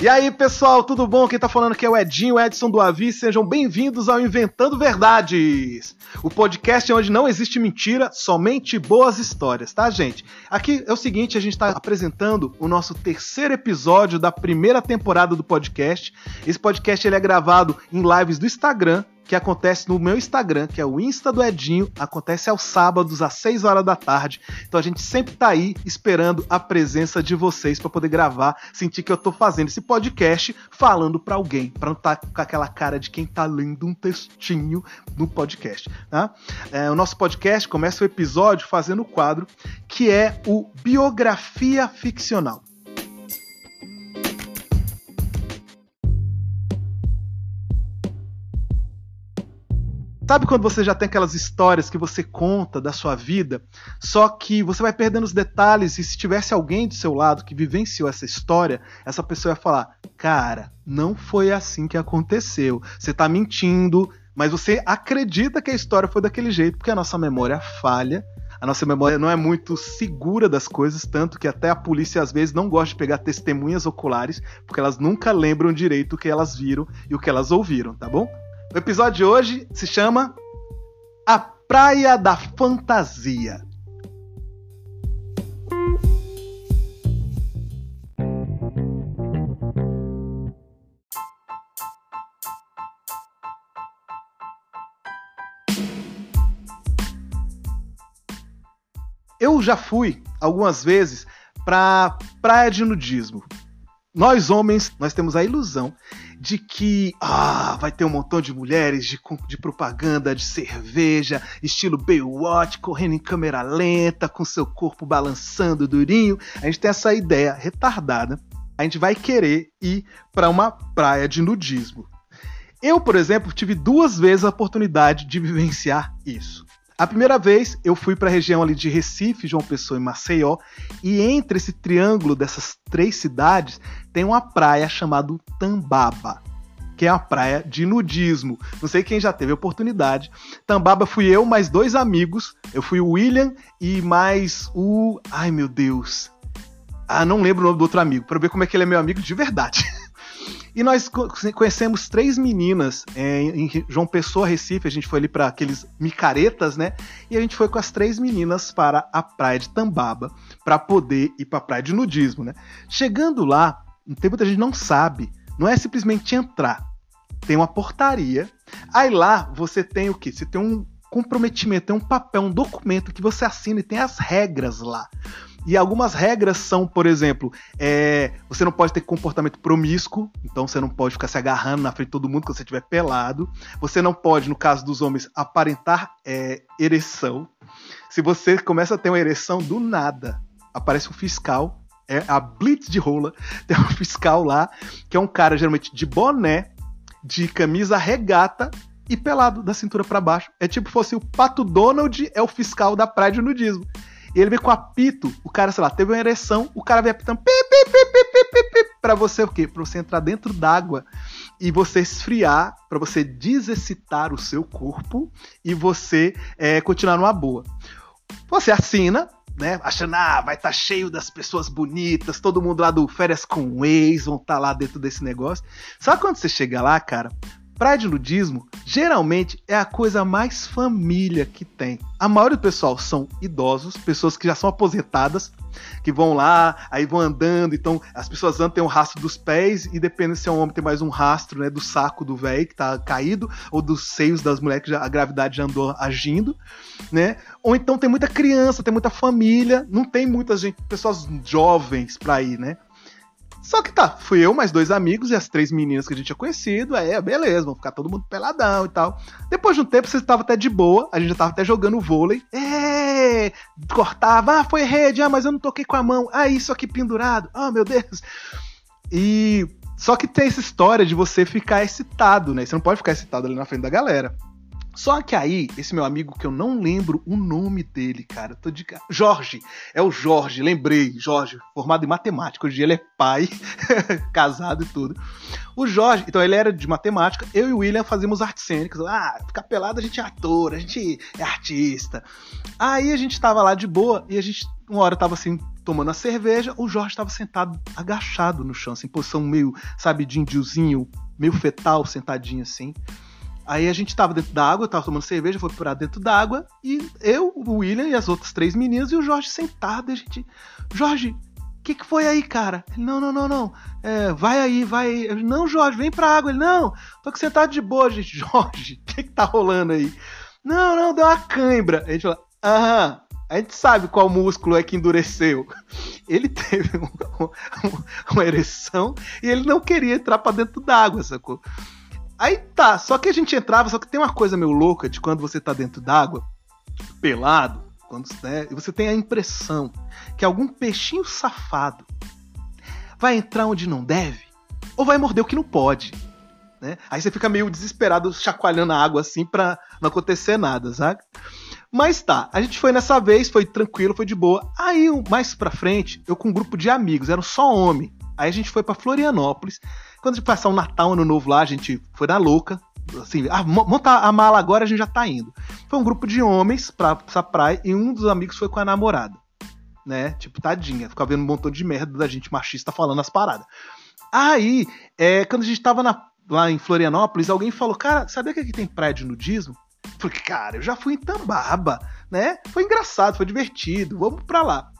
E aí, pessoal, tudo bom? Quem tá falando aqui é o Edinho, Edson do Avi. Sejam bem-vindos ao Inventando Verdades, o podcast onde não existe mentira, somente boas histórias, tá, gente? Aqui é o seguinte, a gente tá apresentando o nosso terceiro episódio da primeira temporada do podcast. Esse podcast ele é gravado em lives do Instagram, que acontece no meu Instagram, que é o Insta do Edinho, acontece aos sábados às 6 horas da tarde. Então a gente sempre tá aí esperando a presença de vocês para poder gravar, sentir que eu tô fazendo esse podcast falando para alguém, para não estar tá com aquela cara de quem tá lendo um textinho no podcast, tá? É, o nosso podcast começa o episódio fazendo o quadro que é o Biografia Ficcional. Sabe quando você já tem aquelas histórias que você conta da sua vida, só que você vai perdendo os detalhes e se tivesse alguém do seu lado que vivenciou essa história, essa pessoa ia falar: "Cara, não foi assim que aconteceu. Você tá mentindo, mas você acredita que a história foi daquele jeito porque a nossa memória falha a nossa memória não é muito segura das coisas, tanto que até a polícia às vezes não gosta de pegar testemunhas oculares, porque elas nunca lembram direito o que elas viram e o que elas ouviram, tá bom? O episódio de hoje se chama A Praia da Fantasia. Eu já fui algumas vezes para praia de nudismo. Nós homens, nós temos a ilusão de que ah, vai ter um montão de mulheres de, de propaganda de cerveja, estilo Baywatch, correndo em câmera lenta, com seu corpo balançando durinho. A gente tem essa ideia retardada. A gente vai querer ir para uma praia de nudismo. Eu, por exemplo, tive duas vezes a oportunidade de vivenciar isso. A primeira vez eu fui para a região ali de Recife, João Pessoa e Maceió, e entre esse triângulo dessas três cidades tem uma praia chamada Tambaba, que é uma praia de nudismo. Não sei quem já teve a oportunidade. Tambaba fui eu mais dois amigos. Eu fui o William e mais o, ai meu Deus. Ah, não lembro o nome do outro amigo, para ver como é que ele é meu amigo de verdade. E nós conhecemos três meninas é, em João Pessoa, Recife. A gente foi ali para aqueles micaretas, né? E a gente foi com as três meninas para a praia de Tambaba para poder ir para a praia de nudismo, né? Chegando lá, tem muita gente não sabe. Não é simplesmente entrar. Tem uma portaria. Aí lá você tem o quê? Você tem um comprometimento, tem um papel, um documento que você assina e tem as regras lá. E algumas regras são, por exemplo, é, você não pode ter comportamento promíscuo, então você não pode ficar se agarrando na frente de todo mundo quando você estiver pelado. Você não pode, no caso dos homens, aparentar é, ereção. Se você começa a ter uma ereção do nada, aparece um fiscal, é a blitz de rola, tem um fiscal lá, que é um cara geralmente de boné, de camisa regata e pelado da cintura para baixo. É tipo fosse o Pato Donald é o fiscal da praia de nudismo. E ele vem com apito, o cara, sei lá, teve uma ereção, o cara vem apitando pi, pi, pi, pi, pi, pi, pi, pra você o quê? Pra você entrar dentro d'água e você esfriar, para você desexcitar o seu corpo e você é, continuar numa boa. Você assina, né? Achando, ah, vai estar tá cheio das pessoas bonitas, todo mundo lá do Férias com Ex vão estar tá lá dentro desse negócio. Só quando você chega lá, cara, Praia de nudismo geralmente é a coisa mais família que tem. A maioria do pessoal são idosos, pessoas que já são aposentadas, que vão lá, aí vão andando, então as pessoas andam, tem um rastro dos pés, e depende se é um homem, tem mais um rastro né, do saco do velho que tá caído, ou dos seios das mulheres que já, a gravidade já andou agindo, né? Ou então tem muita criança, tem muita família, não tem muita gente, pessoas jovens pra ir, né? Só que tá, fui eu, mais dois amigos e as três meninas que a gente tinha conhecido. Aí, beleza, vamos ficar todo mundo peladão e tal. Depois de um tempo, você estava até de boa, a gente já tava até jogando vôlei. É, cortava, ah, foi rede, ah, mas eu não toquei com a mão. Ah, isso aqui pendurado, oh meu Deus. E só que tem essa história de você ficar excitado, né? Você não pode ficar excitado ali na frente da galera. Só que aí, esse meu amigo, que eu não lembro o nome dele, cara, tô de. Jorge, é o Jorge, lembrei, Jorge, formado em matemática. Hoje ele é pai, casado e tudo. O Jorge, então ele era de matemática, eu e o William fazíamos artes cênicas. Ah, ficar pelado a gente é ator, a gente é artista. Aí a gente tava lá de boa e a gente, uma hora tava assim, tomando a cerveja, o Jorge estava sentado agachado no chão, assim, em posição meio, sabe, de índiozinho, meio fetal, sentadinho assim. Aí a gente tava dentro da água, eu tava tomando cerveja, foi para dentro da água, e eu, o William e as outras três meninas, e o Jorge sentado, e a gente. Jorge, o que, que foi aí, cara? Ele, não, não, não, não. É, vai aí, vai aí. Eu, não, Jorge, vem pra água. Ele, não, tô aqui sentado de boa, gente. Jorge, o que, que tá rolando aí? Não, não, deu uma cãibra. A gente fala, aham, a gente sabe qual músculo é que endureceu. Ele teve um, um, uma ereção e ele não queria entrar para dentro d'água, sacou? Aí tá, só que a gente entrava, só que tem uma coisa meio louca de quando você tá dentro d'água, pelado, quando né, você tem a impressão que algum peixinho safado vai entrar onde não deve ou vai morder o que não pode. Né? Aí você fica meio desesperado chacoalhando a água assim pra não acontecer nada, sabe? Mas tá, a gente foi nessa vez, foi tranquilo, foi de boa. Aí, mais pra frente, eu com um grupo de amigos, eram só homem. Aí a gente foi para Florianópolis. Quando a gente passar o Natal, Ano Novo lá, a gente foi na louca. Assim, ah, monta a mala agora, a gente já tá indo. Foi um grupo de homens pra essa praia e um dos amigos foi com a namorada. Né? Tipo, tadinha. Ficava vendo um montão de merda da gente machista falando as paradas. Aí, é, quando a gente tava na, lá em Florianópolis, alguém falou: Cara, sabia que aqui tem praia de nudismo? Porque, cara, eu já fui em Tambaba, né? Foi engraçado, foi divertido, vamos pra lá.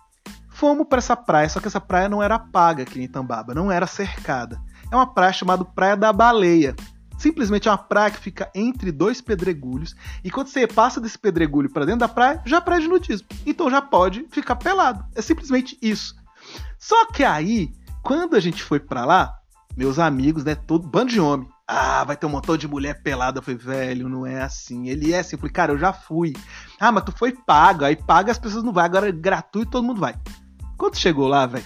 Fomos para essa praia, só que essa praia não era paga aqui em Tambaba, não era cercada. É uma praia chamada Praia da Baleia. Simplesmente é uma praia que fica entre dois pedregulhos. E quando você passa desse pedregulho para dentro da praia, já é praia de nudismo. Então já pode ficar pelado. É simplesmente isso. Só que aí, quando a gente foi para lá, meus amigos, né, todo bando de homem, ah, vai ter um montão de mulher pelada. Eu falei, velho, não é assim. Ele é assim. Eu falei, cara, eu já fui. Ah, mas tu foi pago. Aí paga, as pessoas não vão. Agora é gratuito, todo mundo vai. Quando chegou lá, velho,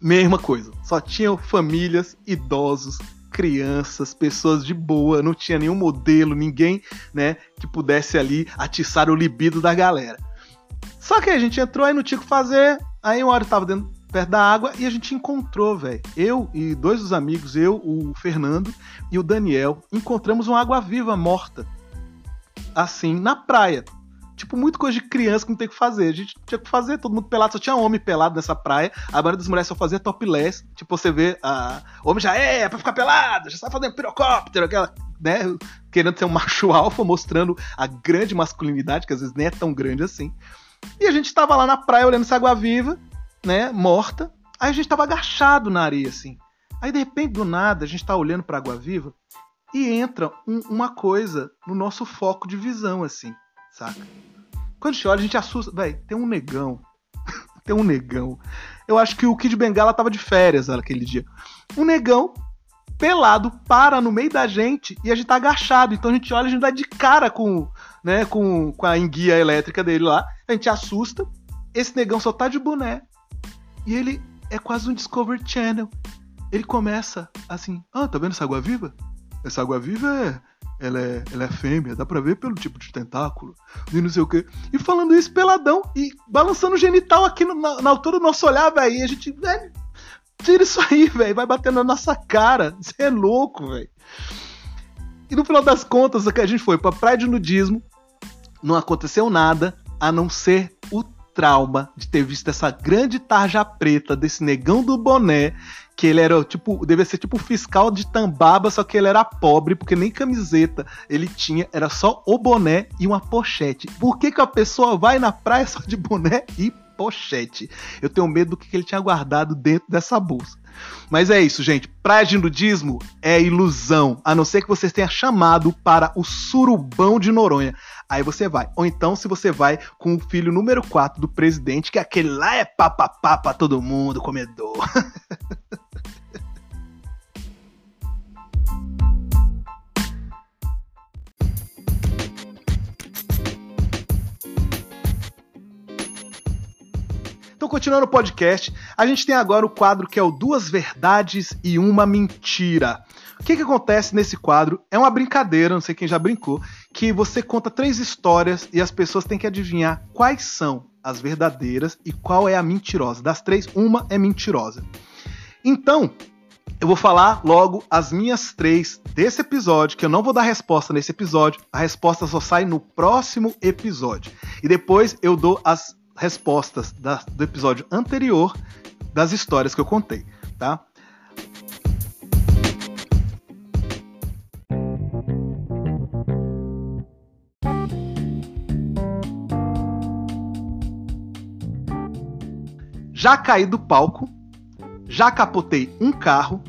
mesma coisa. Só tinham famílias, idosos, crianças, pessoas de boa. Não tinha nenhum modelo, ninguém, né, que pudesse ali atiçar o libido da galera. Só que a gente entrou aí não tinha o que fazer. Aí uma hora eu tava dentro perto da água e a gente encontrou, velho. Eu e dois dos amigos, eu, o Fernando e o Daniel, encontramos uma água-viva morta. Assim, na praia. Tipo, muito coisa de criança que não tem o que fazer. A gente tinha que fazer, todo mundo pelado, só tinha homem pelado nessa praia. A maioria das mulheres só fazia topless. Tipo, você vê, a... homem já é, é pra ficar pelado, já está fazendo pirocóptero, aquela, né, querendo ser um macho alfa, mostrando a grande masculinidade, que às vezes nem é tão grande assim. E a gente tava lá na praia olhando essa água viva né, morta. Aí a gente tava agachado na areia, assim. Aí de repente, do nada, a gente tá olhando pra água viva e entra um, uma coisa no nosso foco de visão, assim, saca? Quando a gente olha, a gente assusta. Véi, tem um negão. tem um negão. Eu acho que o Kid Bengala tava de férias naquele dia. Um negão pelado para no meio da gente e a gente tá agachado. Então a gente olha, a gente dá de cara com, né, com, com a enguia elétrica dele lá. A gente assusta. Esse negão só tá de boné. E ele é quase um Discovery Channel. Ele começa assim: Ah, tá vendo essa água viva? Essa água viva é. Ela é, ela é fêmea, dá pra ver pelo tipo de tentáculo, e não sei o quê. E falando isso peladão e balançando o genital aqui no, na, na, altura do nosso olhar, velho. E a gente, velho, tira isso aí, velho. Vai batendo na nossa cara. Você é louco, velho. E no final das contas, a gente foi pra praia de nudismo, não aconteceu nada a não ser o trauma de ter visto essa grande tarja preta desse negão do boné, que ele era tipo, devia ser tipo fiscal de Tambaba, só que ele era pobre, porque nem camiseta ele tinha, era só o boné e uma pochete. Por que, que a pessoa vai na praia só de boné e pochete? Eu tenho medo do que ele tinha guardado dentro dessa bolsa. Mas é isso, gente. Praia de nudismo é ilusão, a não ser que vocês tenham chamado para o surubão de Noronha. Aí você vai. Ou então, se você vai com o filho número 4 do presidente, que aquele lá é papapá pra todo mundo, comedor. Então, continuando o podcast, a gente tem agora o quadro que é o Duas Verdades e Uma Mentira. O que, que acontece nesse quadro? É uma brincadeira, não sei quem já brincou, que você conta três histórias e as pessoas têm que adivinhar quais são as verdadeiras e qual é a mentirosa. Das três, uma é mentirosa. Então, eu vou falar logo as minhas três desse episódio, que eu não vou dar resposta nesse episódio, a resposta só sai no próximo episódio. E depois eu dou as respostas da, do episódio anterior das histórias que eu contei, tá? Já caí do palco, já capotei um carro,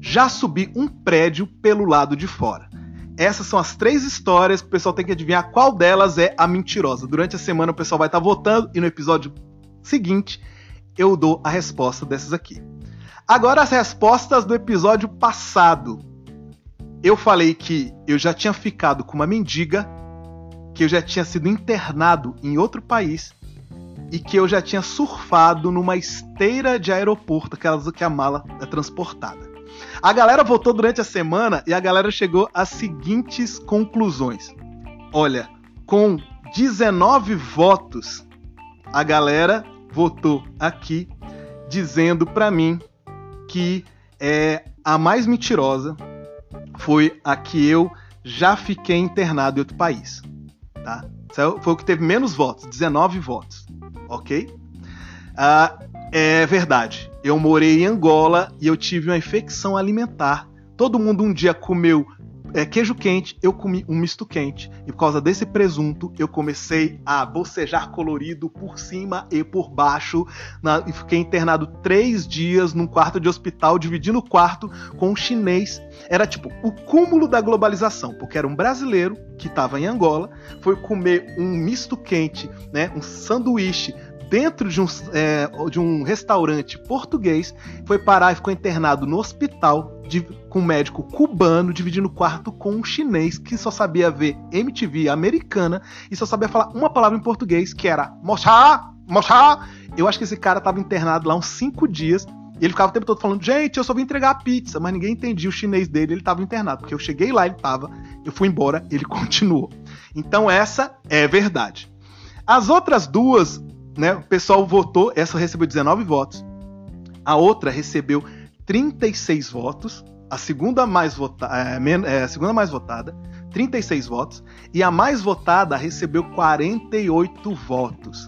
já subi um prédio pelo lado de fora. Essas são as três histórias que o pessoal tem que adivinhar qual delas é a mentirosa. Durante a semana o pessoal vai estar votando e no episódio seguinte eu dou a resposta dessas aqui. Agora as respostas do episódio passado. Eu falei que eu já tinha ficado com uma mendiga, que eu já tinha sido internado em outro país e que eu já tinha surfado numa esteira de aeroporto, aquelas que a mala é transportada. A galera votou durante a semana e a galera chegou às seguintes conclusões. Olha, com 19 votos, a galera votou aqui dizendo para mim que é a mais mentirosa foi a que eu já fiquei internado em outro país, tá? Foi o que teve menos votos, 19 votos ok? Ah, é verdade. Eu morei em Angola e eu tive uma infecção alimentar. Todo mundo um dia comeu é, queijo quente, eu comi um misto quente. E por causa desse presunto, eu comecei a bocejar colorido por cima e por baixo. Na, e fiquei internado três dias num quarto de hospital, dividindo o quarto com um chinês. Era tipo o cúmulo da globalização, porque era um brasileiro que estava em Angola, foi comer um misto quente, né, um sanduíche dentro de um, é, de um restaurante português, foi parar e ficou internado no hospital de, com um médico cubano, dividindo quarto com um chinês que só sabia ver MTV americana e só sabia falar uma palavra em português, que era mochá, mochá. Eu acho que esse cara estava internado lá uns cinco dias e ele ficava o tempo todo falando, gente, eu só vim entregar a pizza, mas ninguém entendia o chinês dele, ele estava internado. Porque eu cheguei lá, ele estava, eu fui embora, ele continuou. Então essa é verdade. As outras duas né? O pessoal votou, essa recebeu 19 votos. A outra recebeu 36 votos, a segunda mais votada, é, é, a segunda mais votada, 36 votos, e a mais votada recebeu 48 votos.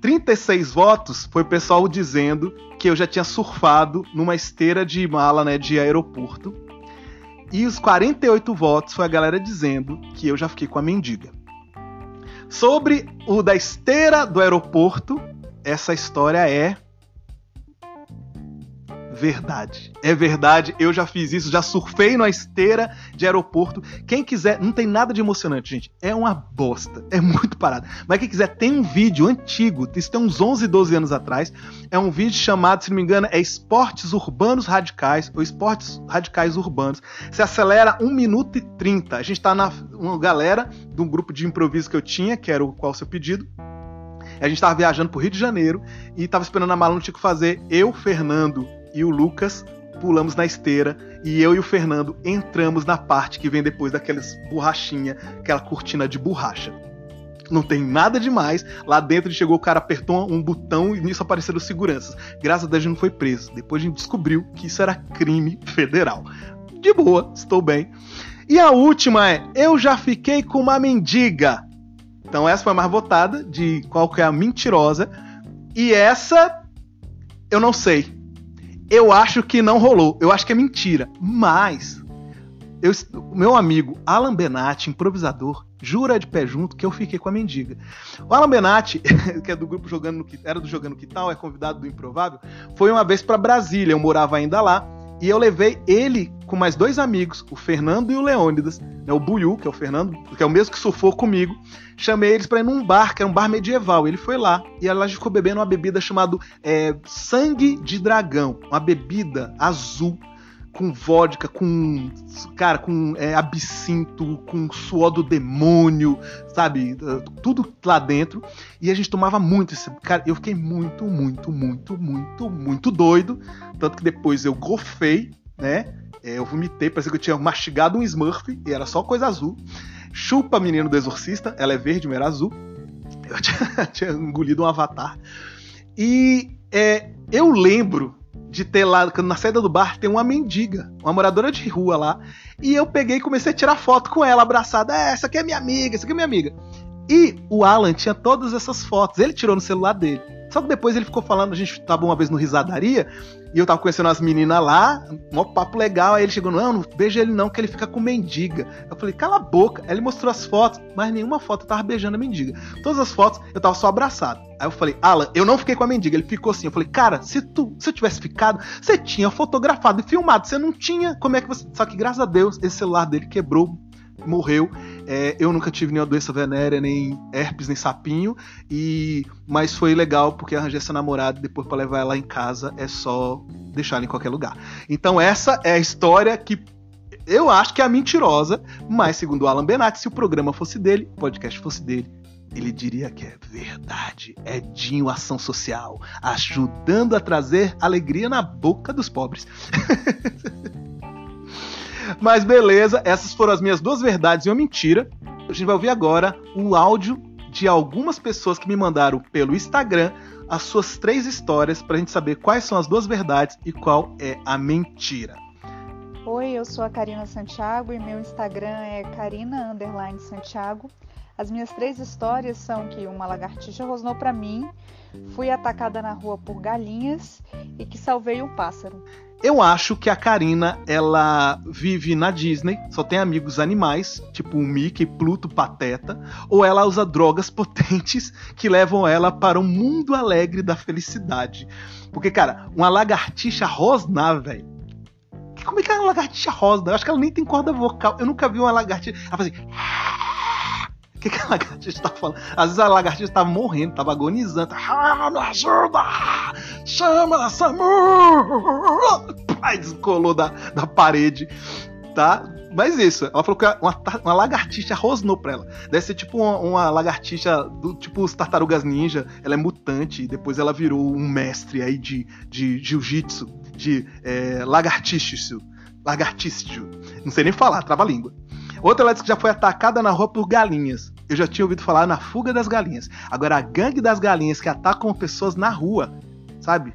36 votos foi o pessoal dizendo que eu já tinha surfado numa esteira de mala, né, de aeroporto. E os 48 votos foi a galera dizendo que eu já fiquei com a mendiga. Sobre o da esteira do aeroporto, essa história é verdade. É verdade, eu já fiz isso, já surfei na esteira de aeroporto. Quem quiser, não tem nada de emocionante, gente. É uma bosta, é muito parado. Mas quem quiser, tem um vídeo antigo, isso tem uns 11, 12 anos atrás. É um vídeo chamado, se não me engano, é Esportes Urbanos Radicais, ou Esportes Radicais Urbanos. Você acelera 1 minuto e 30. A gente tá na uma galera de um grupo de improviso que eu tinha, que era o qual seu pedido. A gente tava viajando pro Rio de Janeiro e tava esperando a mala, não tinha o que fazer. Eu, Fernando e o Lucas pulamos na esteira e eu e o Fernando entramos na parte que vem depois daquelas borrachinha, aquela cortina de borracha. Não tem nada demais. Lá dentro chegou o cara, apertou um botão e nisso apareceram seguranças. Graças a Deus a gente não foi preso. Depois a gente descobriu que isso era crime federal. De boa, estou bem. E a última é: eu já fiquei com uma mendiga. Então essa foi a mais votada de qual que é a mentirosa. E essa eu não sei. Eu acho que não rolou. Eu acho que é mentira. Mas eu, meu amigo Alan Benatti, improvisador, jura de pé junto que eu fiquei com a mendiga. O Alan Benatti, que é do grupo jogando no, era do jogando que tal, é convidado do Improvável, foi uma vez para Brasília. Eu morava ainda lá e eu levei ele com mais dois amigos, o Fernando e o Leônidas, né, o Buiu, que é o Fernando, que é o mesmo que surfou comigo. Chamei eles para ir num bar, que era um bar medieval. Ele foi lá e ela ficou bebendo uma bebida chamada é, Sangue de Dragão, uma bebida azul com vodka, com cara, com é, absinto, com suor do demônio, sabe, tudo lá dentro. E a gente tomava muito esse, cara, eu fiquei muito, muito, muito, muito, muito doido, tanto que depois eu gofei, né? É, eu vomitei, parecia que eu tinha mastigado um Smurf e era só coisa azul. Chupa Menino do Exorcista, ela é verde, mas era azul. Eu tinha, tinha engolido um avatar. E é, eu lembro de ter lá, na saída do bar tem uma mendiga, uma moradora de rua lá. E eu peguei e comecei a tirar foto com ela, abraçada. É, essa aqui é minha amiga, essa aqui é minha amiga. E o Alan tinha todas essas fotos, ele tirou no celular dele. Só que depois ele ficou falando, a gente tava uma vez no Risadaria, e eu tava conhecendo as meninas lá, um papo legal, aí ele chegou, não, não beija ele não, que ele fica com mendiga. Eu falei, cala a boca. Aí ele mostrou as fotos, mas nenhuma foto eu tava beijando a mendiga. Todas as fotos eu tava só abraçado. Aí eu falei, Alan, eu não fiquei com a mendiga. Ele ficou assim. Eu falei, cara, se tu se eu tivesse ficado, você tinha fotografado e filmado. Você não tinha. Como é que você. Só que graças a Deus, esse celular dele quebrou, morreu. É, eu nunca tive nenhuma doença venérea, nem herpes, nem sapinho. E mas foi legal porque arranjei essa namorada e depois para levar ela em casa é só deixar ela em qualquer lugar. Então essa é a história que eu acho que é a mentirosa, mas segundo o Alan Benatti, se o programa fosse dele, o podcast fosse dele, ele diria que é verdade. É Dinho Ação Social, ajudando a trazer alegria na boca dos pobres. Mas beleza, essas foram as minhas duas verdades e uma mentira. A gente vai ouvir agora o áudio de algumas pessoas que me mandaram pelo Instagram as suas três histórias para a gente saber quais são as duas verdades e qual é a mentira. Oi, eu sou a Karina Santiago e meu Instagram é Karina Santiago. As minhas três histórias são que uma lagartixa rosnou para mim, fui atacada na rua por galinhas e que salvei um pássaro. Eu acho que a Karina, ela vive na Disney, só tem amigos animais, tipo o Mickey, Pluto, Pateta, ou ela usa drogas potentes que levam ela para um mundo alegre da felicidade. Porque, cara, uma lagartixa rosnar, velho. Como é que é uma lagartixa rosna? Eu acho que ela nem tem corda vocal. Eu nunca vi uma lagartixa. Ela faz assim. O que, que a lagartixa tá falando? Às vezes a lagartixa tava morrendo, tava agonizando. Ah, me ajuda! Chama, Samu! Aí descolou da, da parede, tá? Mas isso, ela falou que uma, uma lagartixa rosnou pra ela. Deve ser tipo uma, uma, lagartixa do tipo os tartarugas ninja. Ela é mutante e depois ela virou um mestre aí de, de jiu-jitsu, de é, lagartixo. Lagartixo. Não sei nem falar, trava a língua. Outra ela disse que já foi atacada na rua por galinhas. Eu já tinha ouvido falar na fuga das galinhas. Agora, a gangue das galinhas que atacam pessoas na rua, sabe?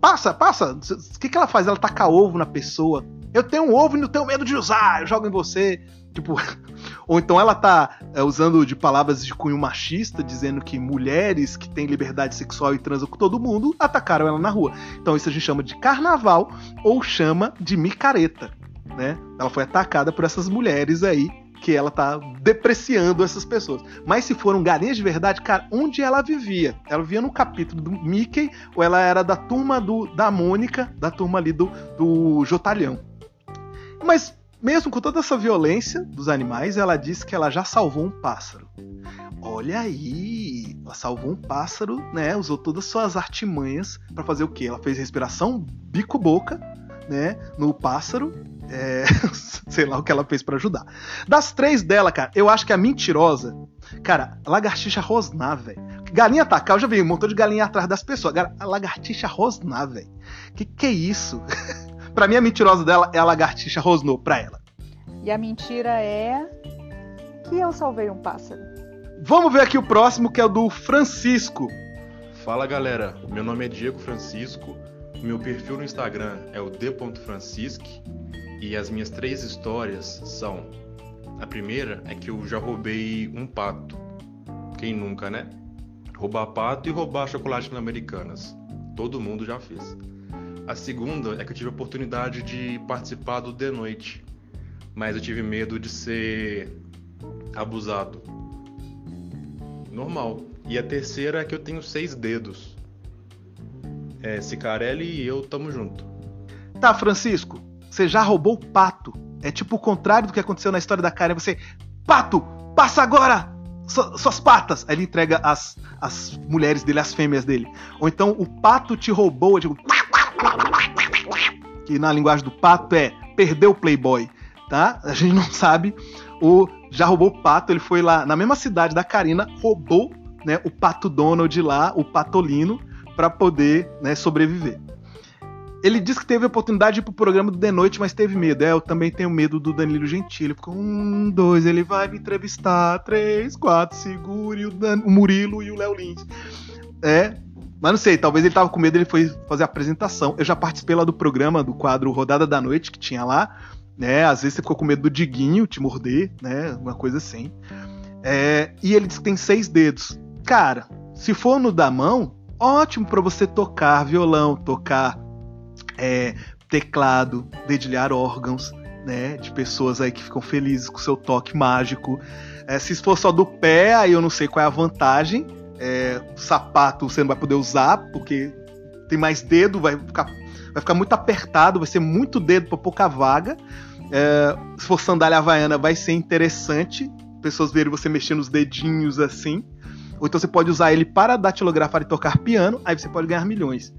Passa, passa. O que, que ela faz? Ela taca ovo na pessoa. Eu tenho um ovo e não tenho medo de usar. Eu jogo em você. Tipo. Ou então ela tá é, usando de palavras de cunho machista, dizendo que mulheres que têm liberdade sexual e transam com todo mundo atacaram ela na rua. Então isso a gente chama de carnaval ou chama de micareta né? Ela foi atacada por essas mulheres aí que ela tá depreciando essas pessoas. Mas se foram galinhas de verdade, cara, onde ela vivia? Ela vivia no capítulo do Mickey ou ela era da turma do, da Mônica, da turma ali do, do Jotalhão? Mas mesmo com toda essa violência dos animais, ela disse que ela já salvou um pássaro. Olha aí, ela salvou um pássaro, né? Usou todas as suas artimanhas para fazer o quê? Ela fez respiração bico-boca, né? No pássaro é, sei lá o que ela fez para ajudar. Das três dela, cara, eu acho que a mentirosa. Cara, lagartixa rosnar, velho. Galinha atacar, eu já vi um montão de galinha atrás das pessoas. Agora, a lagartixa rosnar, velho. Que que é isso? pra mim, a mentirosa dela é a lagartixa rosnou pra ela. E a mentira é. que eu salvei um pássaro. Vamos ver aqui o próximo, que é o do Francisco. Fala galera, meu nome é Diego Francisco. Meu perfil no Instagram é o d.francisque e as minhas três histórias são: a primeira é que eu já roubei um pato. Quem nunca, né? Roubar pato e roubar chocolate na Americanas. Todo mundo já fez. A segunda é que eu tive a oportunidade de participar do The Noite, mas eu tive medo de ser abusado. Normal. E a terceira é que eu tenho seis dedos. É, Cicarelli e eu tamo junto. Tá, Francisco. Você já roubou o pato. É tipo o contrário do que aconteceu na história da Karen. Você, pato, passa agora suas patas. Aí ele entrega as, as mulheres dele, as fêmeas dele. Ou então o pato te roubou. Eu digo, que na linguagem do pato é perdeu o Playboy, tá? A gente não sabe. O já roubou o pato. Ele foi lá na mesma cidade da Karina, roubou né, o pato Donald lá, o patolino, para poder né, sobreviver. Ele disse que teve a oportunidade de ir pro programa do The Noite, mas teve medo. É, eu também tenho medo do Danilo Gentili. Ficou um, dois, ele vai me entrevistar. Três, quatro, segure o, Dan, o Murilo e o Léo Lins. É, mas não sei, talvez ele tava com medo, ele foi fazer a apresentação. Eu já participei lá do programa, do quadro Rodada da Noite, que tinha lá. Né? Às vezes você ficou com medo do Diguinho te morder, né? Uma coisa assim. É, e ele diz que tem seis dedos. Cara, se for no da mão, ótimo para você tocar violão, tocar é, teclado, dedilhar órgãos, né? De pessoas aí que ficam felizes com seu toque mágico. É, se for só do pé, aí eu não sei qual é a vantagem. É, sapato você não vai poder usar, porque tem mais dedo, vai ficar, vai ficar muito apertado, vai ser muito dedo para pouca vaga. É, se for sandália havaiana, vai ser interessante. Pessoas verem você mexendo os dedinhos assim. Ou então você pode usar ele para datilografar e tocar piano, aí você pode ganhar milhões.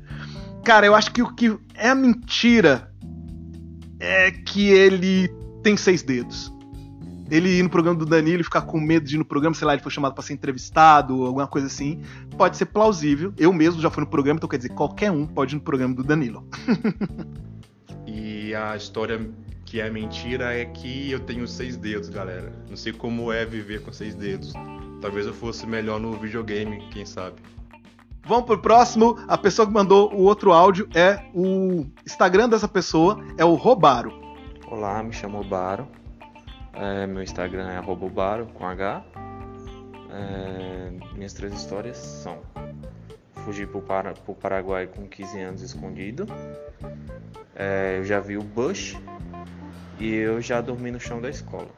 Cara, eu acho que o que é a mentira é que ele tem seis dedos. Ele ir no programa do Danilo e ficar com medo de ir no programa, sei lá, ele foi chamado para ser entrevistado, alguma coisa assim, pode ser plausível. Eu mesmo já fui no programa, então quer dizer, qualquer um pode ir no programa do Danilo. e a história que é mentira é que eu tenho seis dedos, galera. Não sei como é viver com seis dedos. Talvez eu fosse melhor no videogame, quem sabe. Vamos pro próximo. A pessoa que mandou o outro áudio é o Instagram dessa pessoa, é o Robaro. Olá, me chamo Baro. É, meu Instagram é Baro com H. É, minhas três histórias são Fugir pro, Para, pro Paraguai com 15 anos escondido. É, eu já vi o Bush e eu já dormi no chão da escola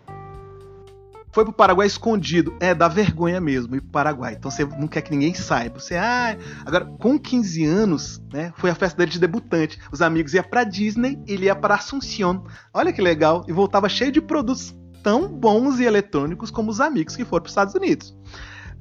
foi pro Paraguai escondido. É, dá vergonha mesmo ir pro Paraguai. Então você não quer que ninguém saiba. Você, ah, agora com 15 anos, né, foi a festa dele de debutante. Os amigos iam pra Disney, ele ia para Assunción. Olha que legal. E voltava cheio de produtos tão bons e eletrônicos como os amigos que foram pros Estados Unidos.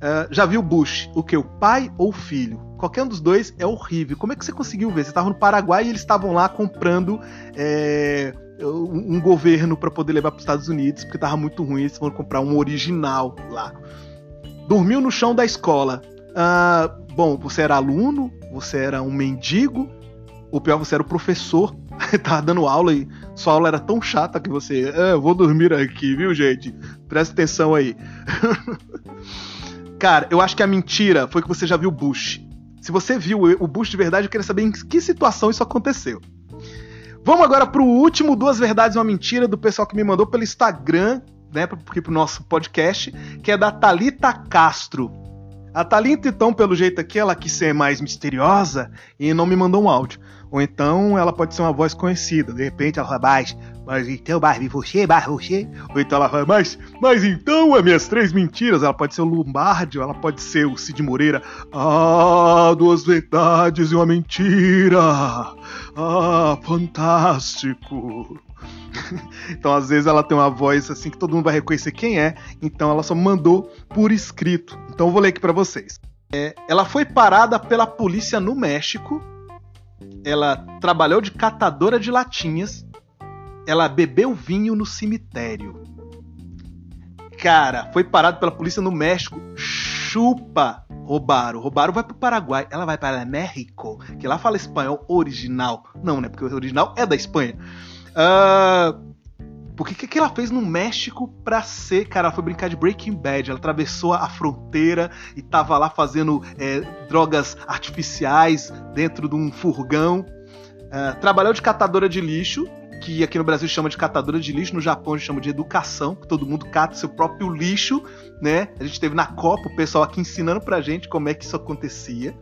Uh, já viu Bush? O que? O pai ou o filho? Qualquer um dos dois é horrível. Como é que você conseguiu ver? Você estava no Paraguai e eles estavam lá comprando é, um governo para poder levar para os Estados Unidos, porque tava muito ruim, eles foram comprar um original lá. Dormiu no chão da escola. Ah, bom, você era aluno, você era um mendigo, ou pior, você era o professor, tava dando aula e sua aula era tão chata que você, ah, vou dormir aqui, viu, gente? Presta atenção aí. Cara, eu acho que a mentira foi que você já viu Bush. Se você viu o Bush de verdade, eu queria saber em que situação isso aconteceu. Vamos agora para o último Duas Verdades e uma Mentira do pessoal que me mandou pelo Instagram, né, aqui pro nosso podcast, que é da Talita Castro. A Talita, então, pelo jeito aqui, ela quis ser mais misteriosa e não me mandou um áudio. Ou então ela pode ser uma voz conhecida. De repente ela fala, mas então, Barbie, você, Barbie, você. Ou então ela fala, mas, mas então as minhas três mentiras. Ela pode ser o Lombardi, ou ela pode ser o Cid Moreira. Ah, duas verdades e uma mentira. Ah, fantástico. então, às vezes, ela tem uma voz assim que todo mundo vai reconhecer quem é. Então, ela só mandou por escrito. Então, eu vou ler aqui para vocês. É, ela foi parada pela polícia no México ela trabalhou de catadora de latinhas, ela bebeu vinho no cemitério. Cara, foi parado pela polícia no México. Chupa! Roubaram. Roubaram vai pro Paraguai. Ela vai para México, que lá fala espanhol original. Não, né? Porque o original é da Espanha. Uh, porque que, que ela fez no México pra ser, cara, ela foi brincar de Breaking Bad, ela atravessou a fronteira e tava lá fazendo é, drogas artificiais dentro de um furgão. Uh, trabalhou de catadora de lixo, que aqui no Brasil chama de catadora de lixo, no Japão a gente chama de educação, que todo mundo cata seu próprio lixo, né? A gente teve na Copa o pessoal aqui ensinando pra gente como é que isso acontecia.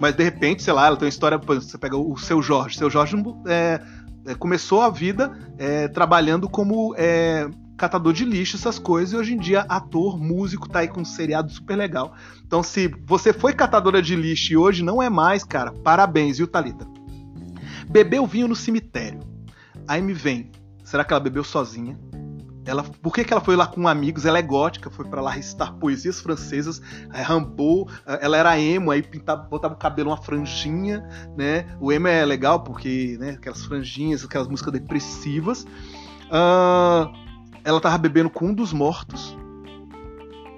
Mas de repente, sei lá, ela tem uma história. Você pega o seu Jorge. Seu Jorge é, é, começou a vida é, trabalhando como é, catador de lixo, essas coisas, e hoje em dia ator, músico, tá aí com um seriado super legal. Então, se você foi catadora de lixo e hoje não é mais, cara, parabéns, viu, Thalita? Bebeu vinho no cemitério. Aí me vem, será que ela bebeu sozinha? Ela, por que, que ela foi lá com amigos? Ela é gótica, foi para lá recitar poesias francesas, é, Rambo, é, ela era emo, aí pintava, botava o cabelo uma franjinha, né? O emo é legal porque, né, aquelas franjinhas, aquelas músicas depressivas. Uh, ela tava bebendo com um dos mortos,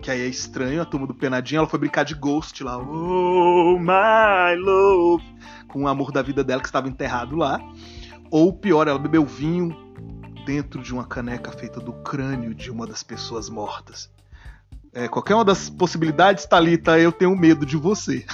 que aí é estranho, a turma do Penadinho, ela foi brincar de Ghost lá, oh my love, com o amor da vida dela que estava enterrado lá. Ou pior, ela bebeu vinho dentro de uma caneca feita do crânio de uma das pessoas mortas. É, qualquer uma das possibilidades, Talita, eu tenho medo de você.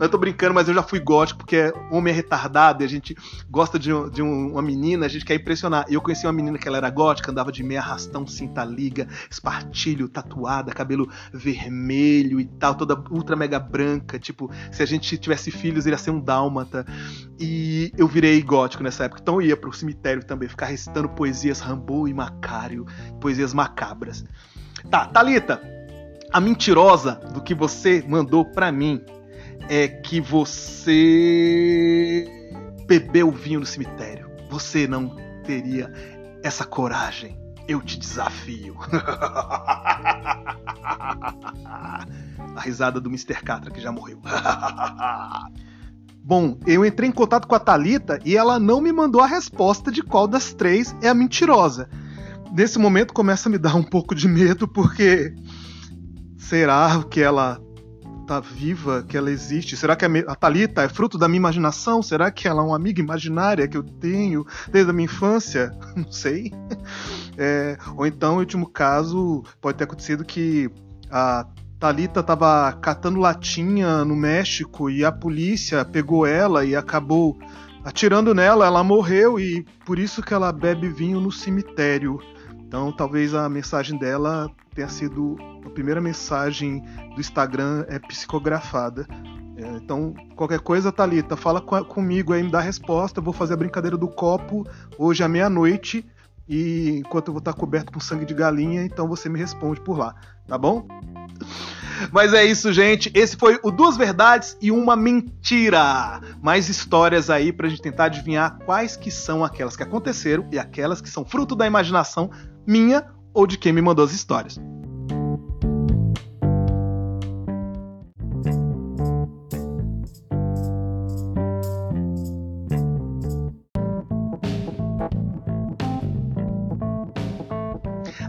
Eu tô brincando, mas eu já fui gótico, porque homem é retardado e a gente gosta de, de uma menina, a gente quer impressionar. Eu conheci uma menina que ela era gótica, andava de meia arrastão, cinta liga, espartilho, tatuada, cabelo vermelho e tal, toda ultra mega branca. Tipo, se a gente tivesse filhos, ele ia ser um dálmata. E eu virei gótico nessa época. Então eu ia pro cemitério também, ficar recitando poesias Rambo e Macário, poesias macabras. Tá, Talita, a mentirosa do que você mandou para mim é que você bebeu vinho no cemitério. Você não teria essa coragem. Eu te desafio. a risada do Mr. Catra que já morreu. Bom, eu entrei em contato com a Talita e ela não me mandou a resposta de qual das três é a mentirosa. Nesse momento começa a me dar um pouco de medo porque será que ela tá viva, que ela existe? Será que a Talita é fruto da minha imaginação? Será que ela é uma amiga imaginária que eu tenho desde a minha infância? Não sei. É, ou então, em último caso, pode ter acontecido que a Talita estava catando latinha no México e a polícia pegou ela e acabou atirando nela, ela morreu e por isso que ela bebe vinho no cemitério. Então, talvez a mensagem dela tenha sido a primeira mensagem do Instagram é psicografada. É, então, qualquer coisa, Thalita, fala com, comigo aí, me dá a resposta. Eu vou fazer a brincadeira do copo hoje à meia-noite. E enquanto eu vou estar coberto com sangue de galinha, então você me responde por lá, tá bom? Mas é isso, gente. Esse foi o Duas Verdades e uma Mentira. Mais histórias aí pra gente tentar adivinhar quais que são aquelas que aconteceram e aquelas que são fruto da imaginação minha ou de quem me mandou as histórias.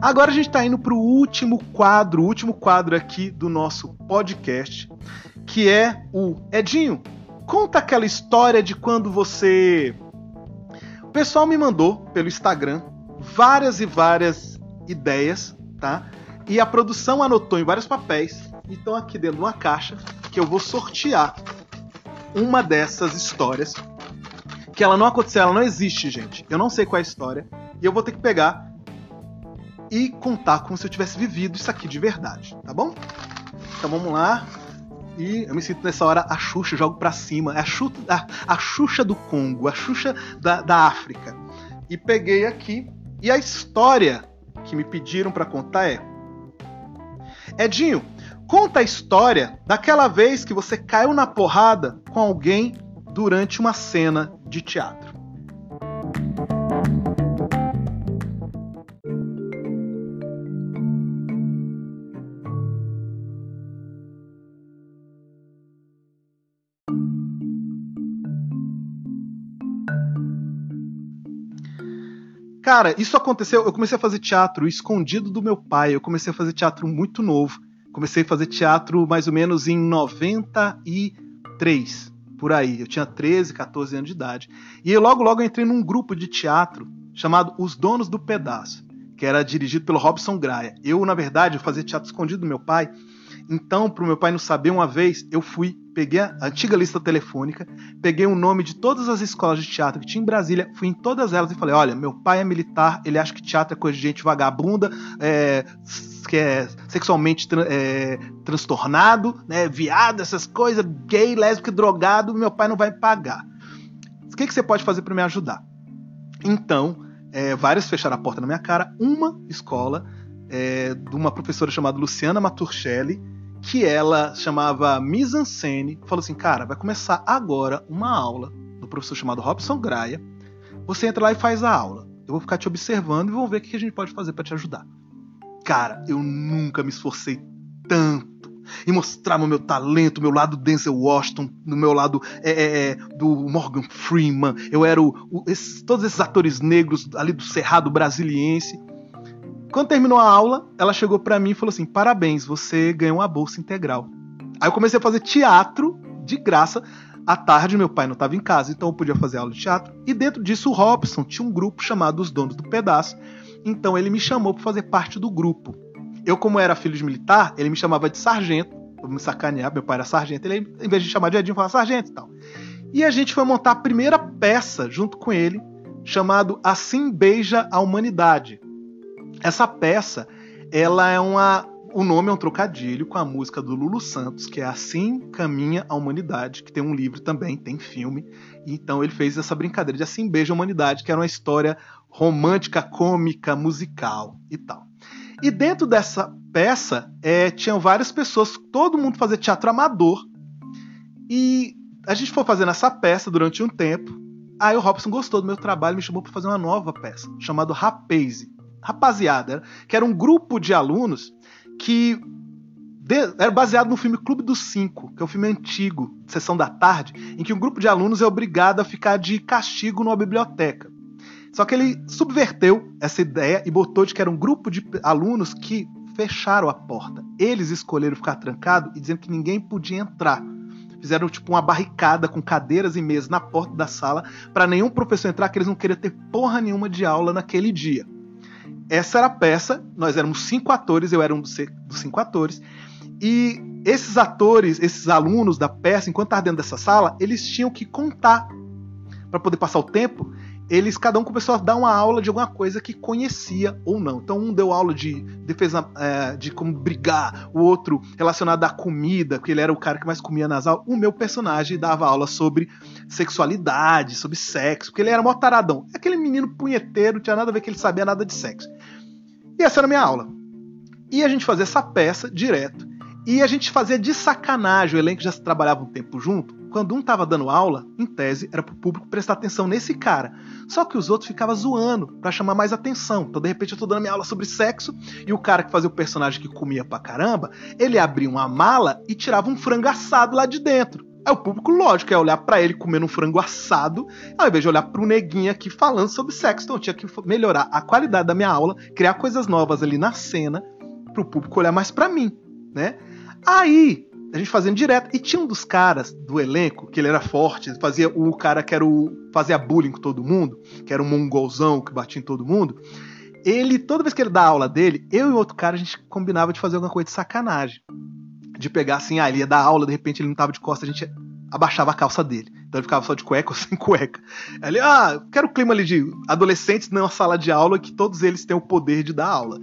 Agora a gente está indo para o último quadro, o último quadro aqui do nosso podcast, que é o Edinho. Conta aquela história de quando você. O pessoal me mandou pelo Instagram várias e várias ideias, tá? E a produção anotou em vários papéis e estão aqui dentro de uma caixa que eu vou sortear uma dessas histórias. Que ela não aconteceu, ela não existe, gente. Eu não sei qual é a história. E eu vou ter que pegar e contar como se eu tivesse vivido isso aqui de verdade, tá bom? Então vamos lá. E eu me sinto nessa hora a Xuxa, jogo pra cima. É a, Xuxa, a, a Xuxa do Congo, a Xuxa da, da África. E peguei aqui. E a história que me pediram para contar é: Edinho, conta a história daquela vez que você caiu na porrada com alguém durante uma cena de teatro. Cara, isso aconteceu. Eu comecei a fazer teatro escondido do meu pai. Eu comecei a fazer teatro muito novo. Comecei a fazer teatro mais ou menos em 93, por aí. Eu tinha 13, 14 anos de idade. E logo, logo eu entrei num grupo de teatro chamado Os Donos do Pedaço, que era dirigido pelo Robson Graia. Eu, na verdade, eu fazia teatro escondido do meu pai. Então, para o meu pai não saber, uma vez eu fui peguei a antiga lista telefônica, peguei o nome de todas as escolas de teatro que tinha em Brasília, fui em todas elas e falei: olha, meu pai é militar, ele acha que teatro é coisa de gente vagabunda, é, que é sexualmente é, transtornado, né, viado, essas coisas, gay, lésbico, drogado, meu pai não vai pagar. O que, que você pode fazer para me ajudar? Então, é, vários fecharam a porta na minha cara. Uma escola é, de uma professora chamada Luciana Maturchelli, que ela chamava Mise en falou assim: cara, vai começar agora uma aula do professor chamado Robson Graia. Você entra lá e faz a aula. Eu vou ficar te observando e vamos ver o que a gente pode fazer para te ajudar. Cara, eu nunca me esforcei tanto em mostrar o meu talento, meu lado Denzel Washington, no meu lado é, é, é, do Morgan Freeman. Eu era o, o, esses, todos esses atores negros ali do Cerrado Brasiliense. Quando terminou a aula, ela chegou para mim e falou assim: Parabéns, você ganhou uma bolsa integral. Aí eu comecei a fazer teatro de graça. À tarde, meu pai não estava em casa, então eu podia fazer aula de teatro. E dentro disso, o Robson tinha um grupo chamado Os Donos do Pedaço. Então ele me chamou para fazer parte do grupo. Eu, como era filho de militar, ele me chamava de sargento. pra me sacanear. Meu pai era sargento. Ele, em vez de chamar de Edinho, falava sargento e tal. E a gente foi montar a primeira peça junto com ele, chamado Assim Beija a Humanidade. Essa peça, ela é uma. O nome é um trocadilho com a música do Lulu Santos, que é Assim Caminha a Humanidade, que tem um livro também, tem filme. Então ele fez essa brincadeira de Assim Beija a Humanidade, que era uma história romântica, cômica, musical e tal. E dentro dessa peça, é, tinham várias pessoas, todo mundo fazia teatro amador. E a gente foi fazendo essa peça durante um tempo. Aí o Robson gostou do meu trabalho e me chamou para fazer uma nova peça, chamada Rapaze. Rapaziada, que era um grupo de alunos que de, era baseado no filme Clube dos Cinco, que é um filme antigo, sessão da tarde, em que um grupo de alunos é obrigado a ficar de castigo numa biblioteca. Só que ele subverteu essa ideia e botou de que era um grupo de alunos que fecharam a porta. Eles escolheram ficar trancado e dizendo que ninguém podia entrar. Fizeram tipo uma barricada com cadeiras e mesas na porta da sala para nenhum professor entrar, que eles não queriam ter porra nenhuma de aula naquele dia. Essa era a peça, nós éramos cinco atores, eu era um dos cinco atores, e esses atores, esses alunos da peça, enquanto estavam dentro dessa sala, eles tinham que contar para poder passar o tempo eles cada um começou a dar uma aula de alguma coisa que conhecia ou não. Então um deu aula de defesa é, de como brigar, o outro relacionado à comida, que ele era o cara que mais comia nas aulas. O meu personagem dava aula sobre sexualidade, sobre sexo, porque ele era mó taradão. Aquele menino punheteiro, tinha nada a ver que ele sabia nada de sexo. E essa era a minha aula. E a gente fazia essa peça direto. E a gente fazia de sacanagem, o elenco já trabalhava um tempo junto. Quando um tava dando aula, em tese, era pro público prestar atenção nesse cara. Só que os outros ficavam zoando para chamar mais atenção. Então, de repente, eu tô dando minha aula sobre sexo e o cara que fazia o personagem que comia pra caramba, ele abria uma mala e tirava um frango assado lá de dentro. Aí o público, lógico, ia olhar para ele comendo um frango assado, ao invés de olhar pro neguinho aqui falando sobre sexo. Então eu tinha que melhorar a qualidade da minha aula, criar coisas novas ali na cena, pro público olhar mais para mim, né? Aí, a gente fazendo direto. E tinha um dos caras do elenco, que ele era forte, fazia o cara que era o. fazia bullying com todo mundo, que era um mongolzão que batia em todo mundo. Ele, toda vez que ele dá aula dele, eu e outro cara, a gente combinava de fazer alguma coisa de sacanagem. De pegar assim, ah, ele ia dar aula, de repente ele não tava de costa, a gente abaixava a calça dele. Então ele ficava só de cueca ou sem cueca. Ele, ah, quero o clima ali de adolescentes numa sala de aula que todos eles têm o poder de dar aula.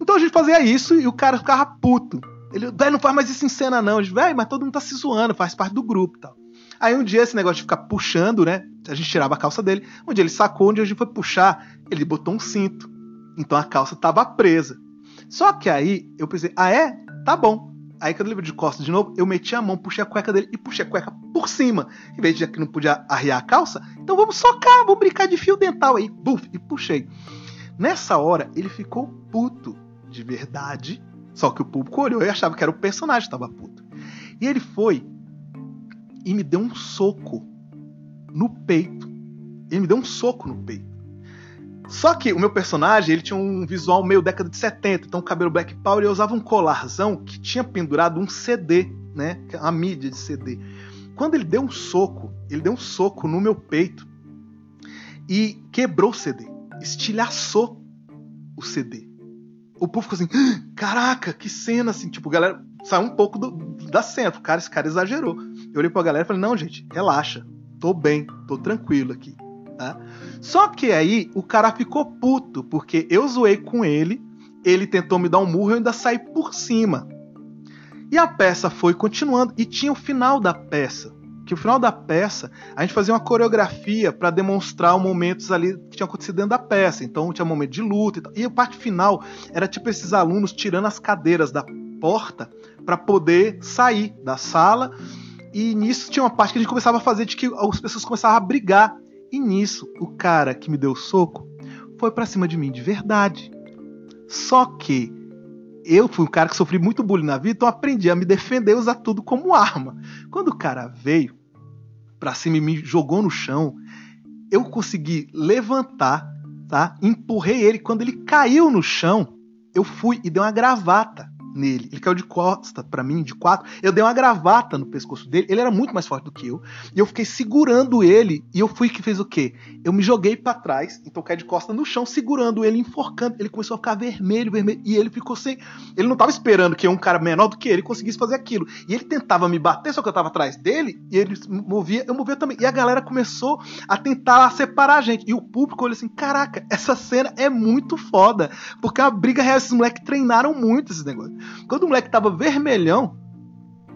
Então a gente fazia isso e o cara ficava puto. Ele, velho, não faz mais isso em cena, não. Velho, mas todo mundo tá se zoando, faz parte do grupo tal. Aí um dia esse negócio de ficar puxando, né? A gente tirava a calça dele. Um dia ele sacou, onde a gente foi puxar, ele botou um cinto. Então a calça tava presa. Só que aí eu pensei, ah é? Tá bom. Aí quando ele veio de costas de novo, eu meti a mão, puxei a cueca dele e puxei a cueca por cima. Em vez de que não podia arriar a calça, então vamos socar, vamos brincar de fio dental aí. Buf, e puxei. Nessa hora, ele ficou puto de verdade só que o público olhou e achava que era o personagem que estava puto. E ele foi e me deu um soco no peito. Ele me deu um soco no peito. Só que o meu personagem, ele tinha um visual meio década de 70, então cabelo black power, e usava um colarzão que tinha pendurado um CD, né, a mídia de CD. Quando ele deu um soco, ele deu um soco no meu peito e quebrou o CD, estilhaçou o CD o público assim, ah, caraca, que cena, assim, tipo, galera saiu um pouco do, da cena, cara, esse cara exagerou. Eu olhei pra galera e falei, não, gente, relaxa, tô bem, tô tranquilo aqui, tá? Só que aí o cara ficou puto, porque eu zoei com ele, ele tentou me dar um murro e eu ainda saí por cima. E a peça foi continuando, e tinha o final da peça que o final da peça a gente fazia uma coreografia para demonstrar os momentos ali que tinham acontecido dentro da peça. Então tinha um momento de luta e tal. E a parte final era tipo esses alunos tirando as cadeiras da porta para poder sair da sala. E nisso tinha uma parte que a gente começava a fazer de que as pessoas começavam a brigar. E nisso, o cara que me deu o soco foi para cima de mim de verdade. Só que eu fui um cara que sofri muito bullying na vida, então aprendi a me defender e usar tudo como arma. Quando o cara veio, para cima e me jogou no chão, eu consegui levantar, tá? Empurrei ele. Quando ele caiu no chão, eu fui e dei uma gravata nele. Ele caiu de costa para mim, de quatro. Eu dei uma gravata no pescoço dele. Ele era muito mais forte do que eu. E eu fiquei segurando ele. E eu fui que fez o quê? Eu me joguei para trás. Então caí de costa no chão, segurando ele, enforcando. Ele começou a ficar vermelho, vermelho. E ele ficou sem. Ele não tava esperando que um cara menor do que ele conseguisse fazer aquilo. E ele tentava me bater, só que eu tava atrás dele. E ele movia, eu movia também. E a galera começou a tentar separar a gente. E o público olhou assim: caraca, essa cena é muito foda. Porque a briga real, esses moleques treinaram muito esses negócios. Quando o moleque tava vermelhão,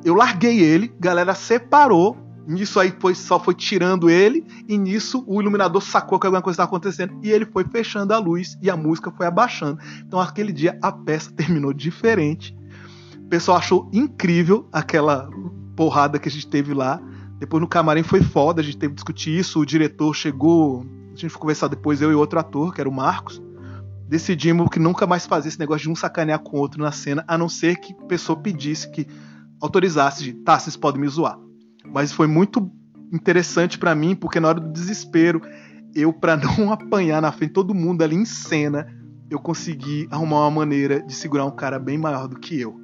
eu larguei ele, galera separou. Nisso aí foi, só foi tirando ele, e nisso o iluminador sacou que alguma coisa estava acontecendo e ele foi fechando a luz e a música foi abaixando. Então aquele dia a peça terminou diferente. O pessoal achou incrível aquela porrada que a gente teve lá. Depois no camarim foi foda, a gente teve que discutir isso. O diretor chegou, a gente foi conversar depois, eu e outro ator, que era o Marcos decidimos que nunca mais fazer esse negócio de um sacanear com o outro na cena, a não ser que a pessoa pedisse que autorizasse de, tá, vocês podem me zoar. Mas foi muito interessante para mim, porque na hora do desespero, eu, para não apanhar na frente todo mundo ali em cena, eu consegui arrumar uma maneira de segurar um cara bem maior do que eu.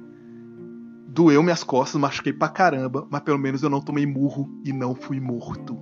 Doeu minhas costas, machuquei pra caramba, mas pelo menos eu não tomei murro e não fui morto.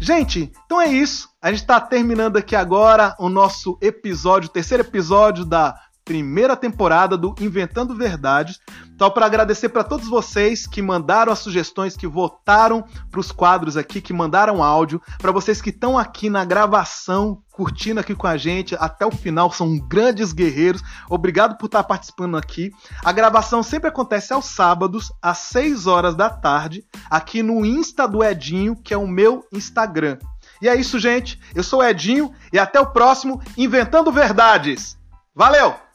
Gente, então é isso. A gente está terminando aqui agora o nosso episódio, o terceiro episódio da primeira temporada do Inventando Verdades. Então, para agradecer para todos vocês que mandaram as sugestões, que votaram para os quadros aqui, que mandaram áudio, para vocês que estão aqui na gravação, curtindo aqui com a gente até o final, são grandes guerreiros. Obrigado por estar participando aqui. A gravação sempre acontece aos sábados, às 6 horas da tarde, aqui no Insta do Edinho, que é o meu Instagram. E é isso, gente. Eu sou o Edinho e até o próximo Inventando Verdades. Valeu!